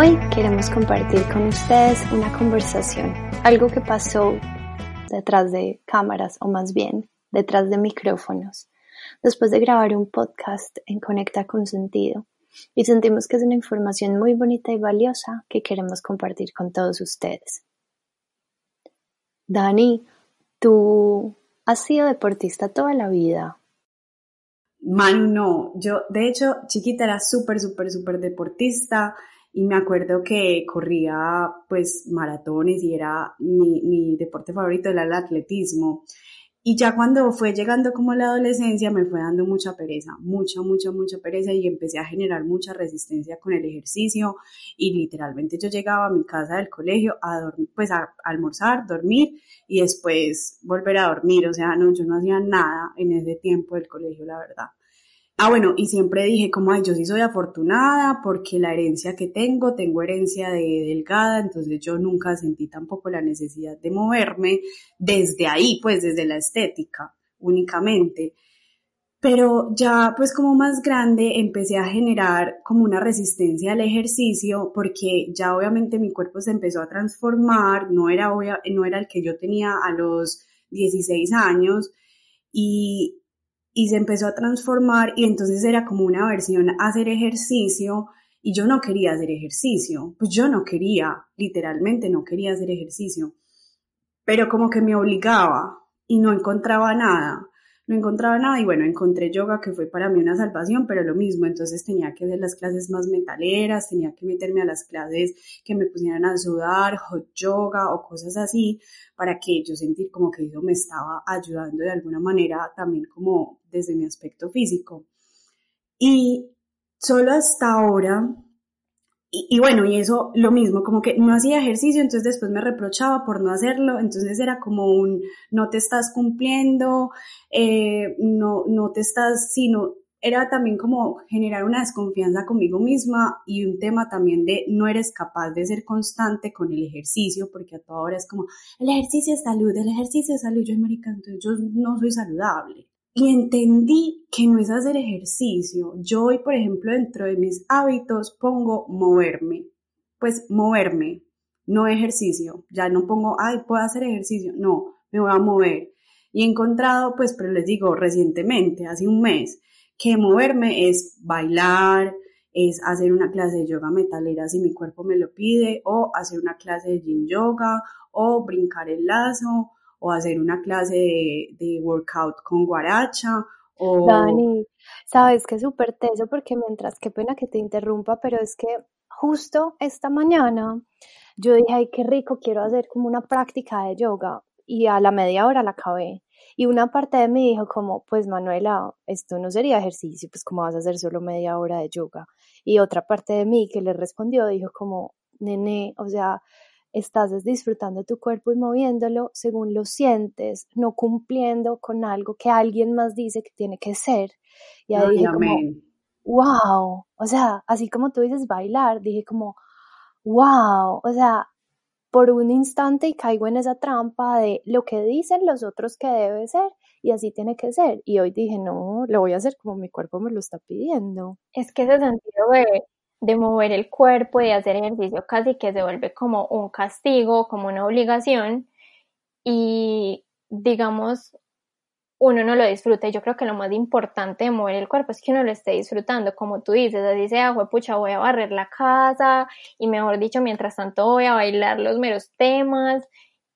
Hoy queremos compartir con ustedes una conversación, algo que pasó detrás de cámaras o más bien detrás de micrófonos, después de grabar un podcast en Conecta con Sentido y sentimos que es una información muy bonita y valiosa que queremos compartir con todos ustedes. Dani, tú has sido deportista toda la vida. Man, no, yo de hecho chiquita era súper, súper, súper deportista y me acuerdo que corría pues maratones y era mi, mi deporte favorito era el atletismo. Y ya cuando fue llegando como la adolescencia me fue dando mucha pereza, mucha, mucha, mucha pereza y empecé a generar mucha resistencia con el ejercicio y literalmente yo llegaba a mi casa del colegio a dormir, pues a, almorzar, dormir y después volver a dormir, o sea, no, yo no hacía nada en ese tiempo del colegio, la verdad. Ah, bueno, y siempre dije como, ay, yo sí soy afortunada porque la herencia que tengo, tengo herencia de delgada, entonces yo nunca sentí tampoco la necesidad de moverme desde ahí, pues desde la estética únicamente. Pero ya pues como más grande empecé a generar como una resistencia al ejercicio porque ya obviamente mi cuerpo se empezó a transformar, no era, no era el que yo tenía a los 16 años y y se empezó a transformar y entonces era como una versión hacer ejercicio y yo no quería hacer ejercicio, pues yo no quería, literalmente no quería hacer ejercicio, pero como que me obligaba y no encontraba nada no encontraba nada y bueno, encontré yoga que fue para mí una salvación, pero lo mismo, entonces tenía que hacer las clases más metaleras, tenía que meterme a las clases que me pusieran a sudar, hot yoga o cosas así, para que yo sentir como que eso me estaba ayudando de alguna manera también como desde mi aspecto físico. Y solo hasta ahora y, bueno, y eso lo mismo, como que no hacía ejercicio, entonces después me reprochaba por no hacerlo, entonces era como un no te estás cumpliendo, eh, no, no te estás, sino era también como generar una desconfianza conmigo misma y un tema también de no eres capaz de ser constante con el ejercicio, porque a toda hora es como el ejercicio es salud, el ejercicio es salud, yo, marica, entonces yo no soy saludable y entendí que no es hacer ejercicio. Yo hoy, por ejemplo, dentro de mis hábitos pongo moverme. Pues moverme, no ejercicio. Ya no pongo, ay, puedo hacer ejercicio. No, me voy a mover. Y he encontrado, pues, pero les digo, recientemente, hace un mes, que moverme es bailar, es hacer una clase de yoga metalera si mi cuerpo me lo pide, o hacer una clase de yin yoga, o brincar el lazo, o hacer una clase de, workout con guaracha o... Dani, sabes que es súper teso porque mientras, qué pena que te interrumpa, pero es que justo esta mañana yo dije, ay, qué rico, quiero hacer como una práctica de yoga y a la media hora la acabé. Y una parte de mí dijo como, pues Manuela, esto no sería ejercicio, pues como vas a hacer solo media hora de yoga. Y otra parte de mí que le respondió dijo como, nene, o sea, estás disfrutando tu cuerpo y moviéndolo según lo sientes, no cumpliendo con algo que alguien más dice que tiene que ser. Y ahí dije como, wow, o sea, así como tú dices bailar, dije como, wow, o sea, por un instante y caigo en esa trampa de lo que dicen los otros que debe ser y así tiene que ser. Y hoy dije, no, lo voy a hacer como mi cuerpo me lo está pidiendo. Es que ese sentido de de mover el cuerpo de hacer ejercicio casi que se vuelve como un castigo, como una obligación. Y digamos uno no lo disfruta. Y yo creo que lo más importante de mover el cuerpo es que uno lo esté disfrutando, como tú dices, así sea, pucha, voy a barrer la casa y mejor dicho, mientras tanto voy a bailar los meros temas,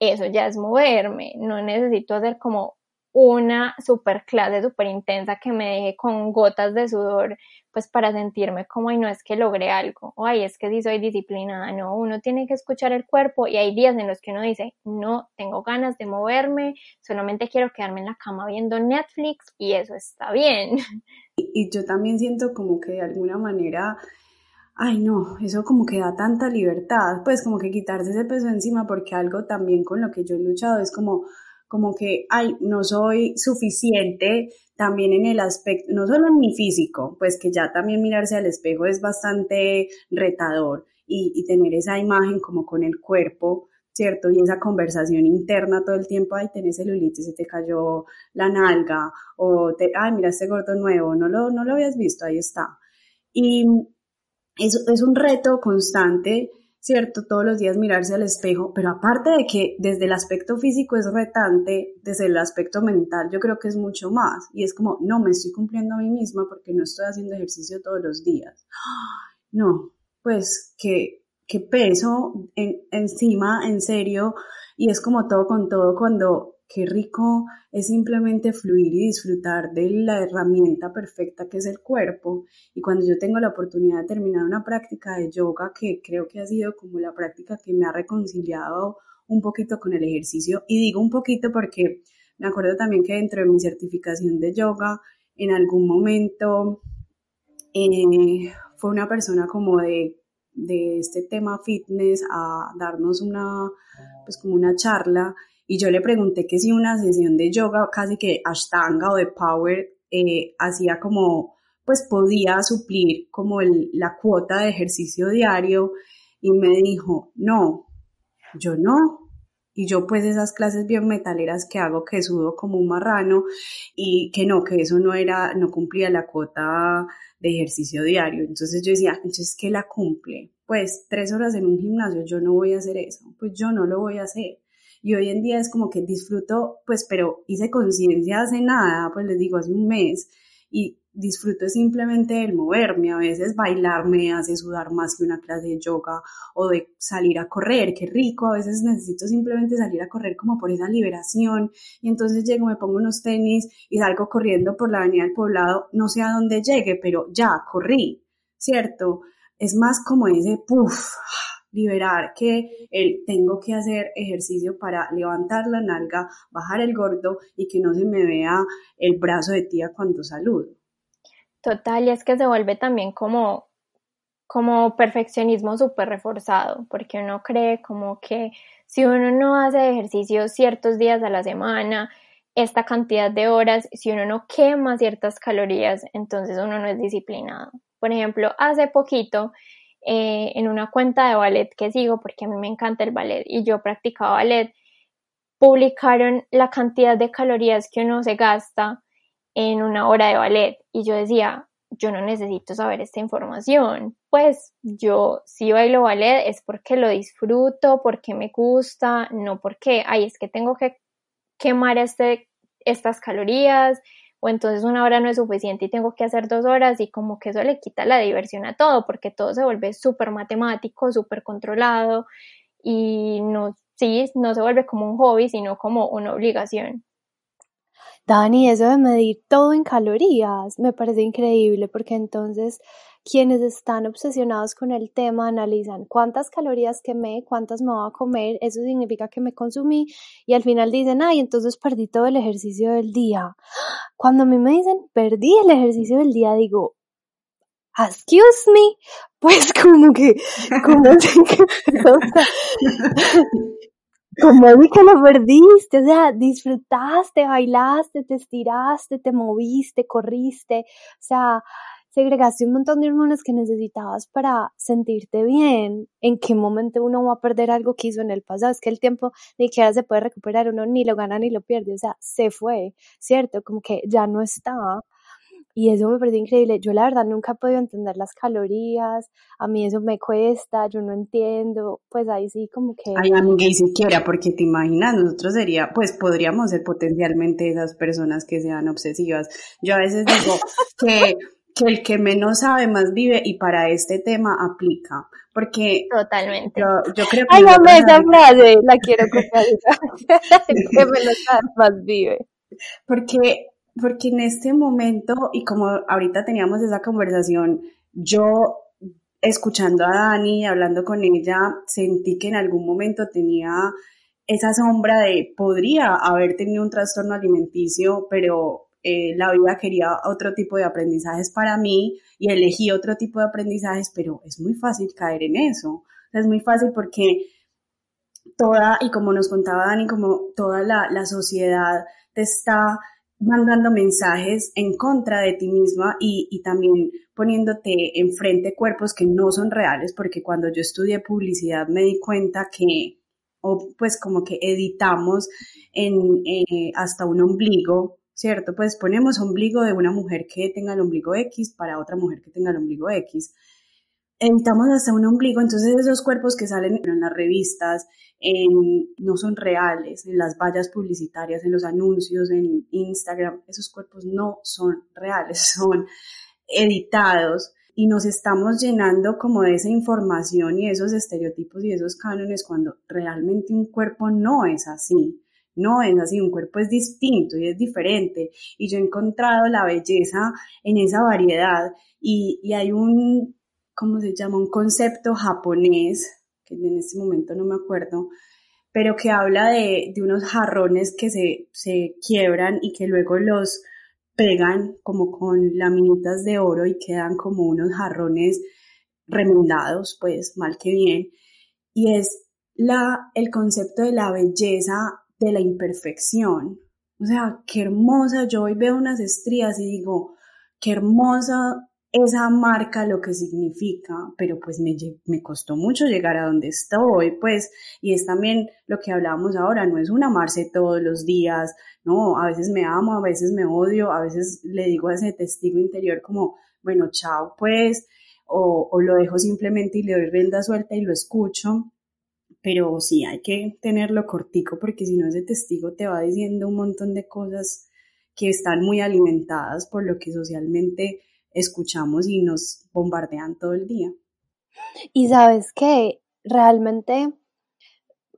eso ya es moverme, no necesito hacer como una super clase súper intensa que me deje con gotas de sudor, pues para sentirme como, ay, no es que logré algo, o ay, es que sí soy disciplinada, no, uno tiene que escuchar el cuerpo y hay días en los que uno dice, no, tengo ganas de moverme, solamente quiero quedarme en la cama viendo Netflix y eso está bien. Y, yo también siento como que de alguna manera ay no, eso como que da tanta libertad, pues como que quitarse ese peso encima, porque algo también con lo que yo he luchado es como, como que, ay, no soy suficiente también en el aspecto, no solo en mi físico, pues que ya también mirarse al espejo es bastante retador y, tener esa imagen como con el cuerpo, ¿cierto? Y esa conversación interna todo el tiempo, ay, tenés celulitis, se te cayó la nalga, o te, ay, mira este gordo nuevo, no lo, no lo habías visto, ahí está. Y es, es un reto constante ¿cierto? Todos los días mirarse al espejo, pero aparte de que desde el aspecto físico es retante, desde el aspecto mental yo creo que es mucho más. Y es como, no, me estoy cumpliendo a mí misma porque no estoy haciendo ejercicio todos los días. No, pues que, que peso en, encima, en serio, y es como todo con todo cuando qué rico es simplemente fluir y disfrutar de la herramienta perfecta que es el cuerpo. Y cuando yo tengo la oportunidad de terminar una práctica de yoga, que creo que ha sido como la práctica que me ha reconciliado un poquito con el ejercicio, y digo un poquito porque me acuerdo también que dentro de mi certificación de yoga, en algún momento eh, fue una persona como de, de este tema fitness a darnos una, pues como una charla y yo le pregunté que si una sesión de yoga, casi que ashtanga o de power, eh, hacía como, pues podía suplir como el, la cuota de ejercicio diario y me dijo, no, yo no. Y yo pues esas clases bien metaleras que hago que sudo como un marrano y que no, que eso no era, no cumplía la cuota de ejercicio diario. Entonces yo decía, entonces, ¿qué la cumple? Pues tres horas en un gimnasio, yo no voy a hacer eso. Pues yo no lo voy a hacer. Y hoy en día es como que disfruto, pues, pero hice conciencia hace nada, pues les digo, hace un mes, y disfruto simplemente el moverme. A veces bailar me hace sudar más que una clase de yoga o de salir a correr, qué rico. A veces necesito simplemente salir a correr como por esa liberación. Y entonces llego, me pongo unos tenis y salgo corriendo por la avenida del poblado. No sé a dónde llegue, pero ya, corrí, ¿cierto? Es más como ese puff, liberar que el tengo que hacer ejercicio para levantar la nalga, bajar el gordo y que no se me vea el brazo de tía cuando saludo. Total, y es que se vuelve también como, como perfeccionismo súper reforzado, porque uno cree como que si uno no hace ejercicio ciertos días a la semana, esta cantidad de horas, si uno no quema ciertas calorías, entonces uno no es disciplinado. Por ejemplo, hace poquito eh, en una cuenta de ballet que sigo porque a mí me encanta el ballet y yo practicaba ballet, publicaron la cantidad de calorías que uno se gasta en una hora de ballet. Y yo decía, yo no necesito saber esta información, pues yo si bailo ballet es porque lo disfruto, porque me gusta, no porque, ay, es que tengo que quemar este, estas calorías, o entonces una hora no es suficiente y tengo que hacer dos horas y como que eso le quita la diversión a todo porque todo se vuelve súper matemático, súper controlado y no, sí, no se vuelve como un hobby, sino como una obligación. Dani, eso de medir todo en calorías me parece increíble porque entonces quienes están obsesionados con el tema analizan cuántas calorías quemé, cuántas me voy a comer, eso significa que me consumí y al final dicen, ay, entonces perdí todo el ejercicio del día. Cuando a mí me dicen, perdí el ejercicio del día, digo, excuse me, pues como que, como como que lo perdiste, o sea, disfrutaste, bailaste, te estiraste, te moviste, corriste, o sea, segregaste un montón de hormonas que necesitabas para sentirte bien. ¿En qué momento uno va a perder algo que hizo en el pasado? Es que el tiempo ni siquiera se puede recuperar, uno ni lo gana ni lo pierde, o sea, se fue, ¿cierto? Como que ya no está. Y eso me parece increíble. Yo la verdad nunca he podido entender las calorías, a mí eso me cuesta, yo no entiendo, pues ahí sí como que... Ay, a mí ni siquiera, porque te imaginas, nosotros sería, pues podríamos ser potencialmente esas personas que sean obsesivas. Yo a veces digo que que el que menos sabe más vive y para este tema aplica. Porque totalmente. Yo, creo que. Ay, no esa frase, la quiero copiar. el que menos sabe más vive. Porque, porque en este momento, y como ahorita teníamos esa conversación, yo escuchando a Dani, hablando con ella, sentí que en algún momento tenía esa sombra de podría haber tenido un trastorno alimenticio, pero eh, la vida quería otro tipo de aprendizajes para mí y elegí otro tipo de aprendizajes, pero es muy fácil caer en eso. Es muy fácil porque toda, y como nos contaba Dani, como toda la, la sociedad te está mandando mensajes en contra de ti misma y, y, también poniéndote enfrente cuerpos que no son reales, porque cuando yo estudié publicidad me di cuenta que, o pues como que editamos en, eh, hasta un ombligo ¿cierto? Pues ponemos ombligo de una mujer que tenga el ombligo X para otra mujer que tenga el ombligo X. editamos hasta un ombligo, entonces esos cuerpos que salen en las revistas no son reales, en las vallas publicitarias, en los anuncios, en Instagram, esos cuerpos no son reales, son editados y nos estamos llenando como de esa información y esos estereotipos y esos cánones cuando realmente un cuerpo no es así. No es así, un cuerpo es distinto y es diferente. Y yo he encontrado la belleza en esa variedad y, y hay un, ¿cómo se llama? Un concepto japonés, que en este momento no me acuerdo, pero que habla de, de unos jarrones que se, se quiebran y que luego los pegan como con laminitas de oro y quedan como unos jarrones remendados, pues mal que bien. Y es la, el concepto de la belleza de la imperfección. O sea, qué hermosa, yo hoy veo unas estrías y digo, qué hermosa esa marca lo que significa, pero pues me, me, costó mucho llegar a donde estoy, pues, y es también lo que hablábamos ahora, no es un amarse todos los días, no, a veces me amo, a veces me odio, a veces le digo a ese testigo interior como, bueno, chao, pues, o, o lo dejo simplemente y le doy rienda suelta y lo escucho, pero sí hay que tenerlo cortico porque si no ese testigo te va diciendo un montón de cosas que están muy alimentadas por lo que socialmente escuchamos y nos bombardean todo el día. Y sabes que realmente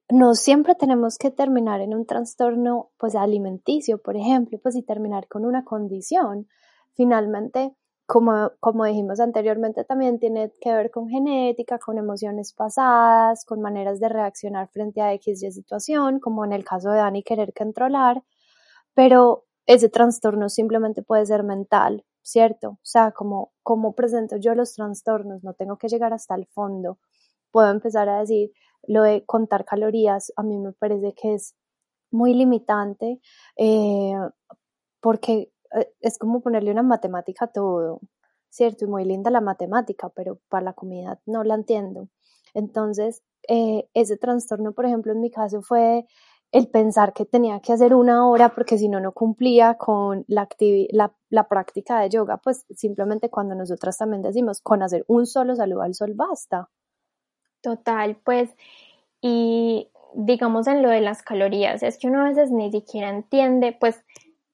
no siempre tenemos que terminar en un trastorno pues alimenticio, por ejemplo, pues y terminar con una condición. Finalmente, como, como dijimos anteriormente, también tiene que ver con genética, con emociones pasadas, con maneras de reaccionar frente a X y situación, como en el caso de Dani querer controlar, pero ese trastorno simplemente puede ser mental, ¿cierto? O sea, como, como presento yo los trastornos, no tengo que llegar hasta el fondo. Puedo empezar a decir, lo de contar calorías, a mí me parece que es muy limitante eh, porque es como ponerle una matemática a todo, ¿cierto? Y muy linda la matemática, pero para la comida no la entiendo. Entonces, eh, ese trastorno, por ejemplo, en mi caso fue el pensar que tenía que hacer una hora porque si no, no cumplía con la, la, la, práctica de yoga, pues simplemente cuando nosotras también decimos, con hacer un solo saludo al sol basta. Total, pues, y digamos en lo de las calorías, es que uno a veces ni siquiera entiende, pues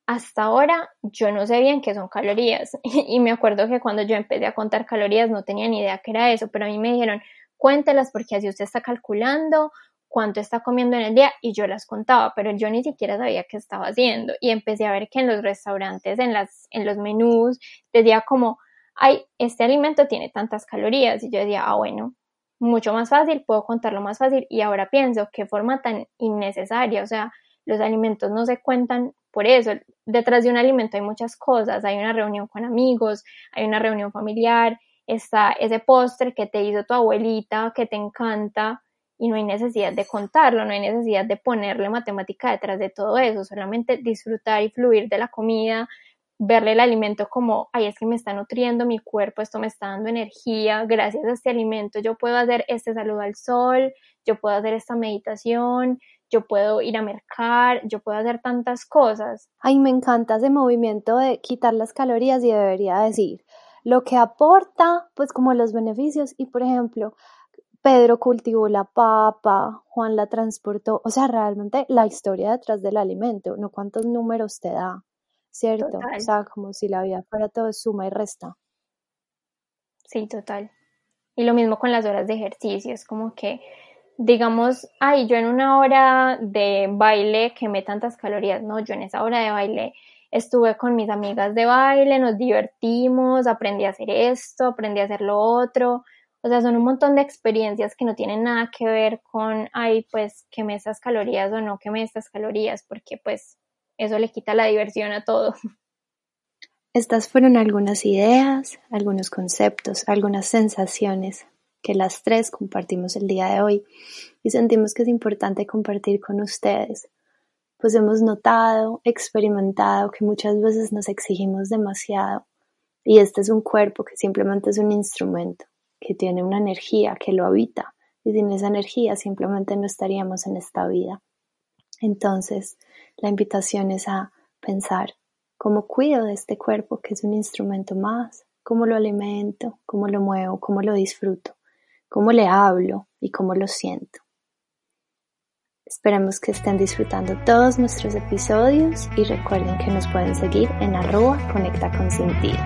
hasta ahora yo no sé bien qué son calorías. Y me acuerdo que cuando yo empecé a contar calorías no tenía ni idea qué era eso, pero a mí me dijeron, cuéntelas porque así usted está calculando cuánto está comiendo en el día y yo las contaba, pero yo ni siquiera sabía qué estaba haciendo. Y empecé a ver que en los restaurantes, en, las, en los menús, decía como, ay, este alimento tiene tantas calorías y yo decía, ah, bueno, mucho más fácil, puedo contarlo más fácil y ahora pienso, qué forma tan innecesaria, o sea, los alimentos no se cuentan por eso, detrás de un alimento hay muchas cosas, hay una reunión con amigos, hay una reunión familiar, está ese postre que te hizo tu abuelita, que te encanta, y no hay necesidad de contarlo, no hay necesidad de ponerle matemática detrás de todo eso, solamente disfrutar y fluir de la comida, verle el alimento como, ay, es que me está nutriendo mi cuerpo, esto me está dando energía, gracias a este alimento yo puedo hacer este saludo al sol, yo puedo hacer esta meditación, yo puedo ir a mercar, yo puedo hacer tantas cosas. Ay, me encanta ese movimiento de quitar las calorías y debería decir lo que aporta, pues como los beneficios y por ejemplo, Pedro cultivó la papa, Juan la transportó, o sea, realmente la historia detrás del alimento, no cuántos números te da, ¿cierto? O sea, como si la vida fuera todo suma y resta. Sí, total. Y lo mismo con las horas de ejercicio, es como que, digamos, ay, yo en una hora de baile quemé tantas calorías, no, yo en esa hora de baile estuve con mis amigas de baile, nos divertimos, aprendí a hacer esto, aprendí a hacer lo otro, o sea, son un montón de experiencias que no tienen nada que ver con, ay, pues queme estas calorías o no queme estas calorías, porque pues eso le quita la diversión a todo. Estas fueron algunas ideas, algunos conceptos, algunas sensaciones que las tres compartimos el día de hoy y sentimos que es importante compartir con ustedes, pues hemos notado, experimentado que muchas veces nos exigimos demasiado y este es un cuerpo que simplemente es un instrumento que tiene una energía que lo habita y sin esa energía simplemente no estaríamos en esta vida. Entonces, la invitación es a pensar cómo cuido de este cuerpo que es un instrumento más cómo lo alimento, cómo lo muevo, cómo lo disfruto, cómo le hablo y cómo lo siento. Esperemos que estén disfrutando todos nuestros episodios y recuerden que nos pueden seguir en arroba conecta con sentido.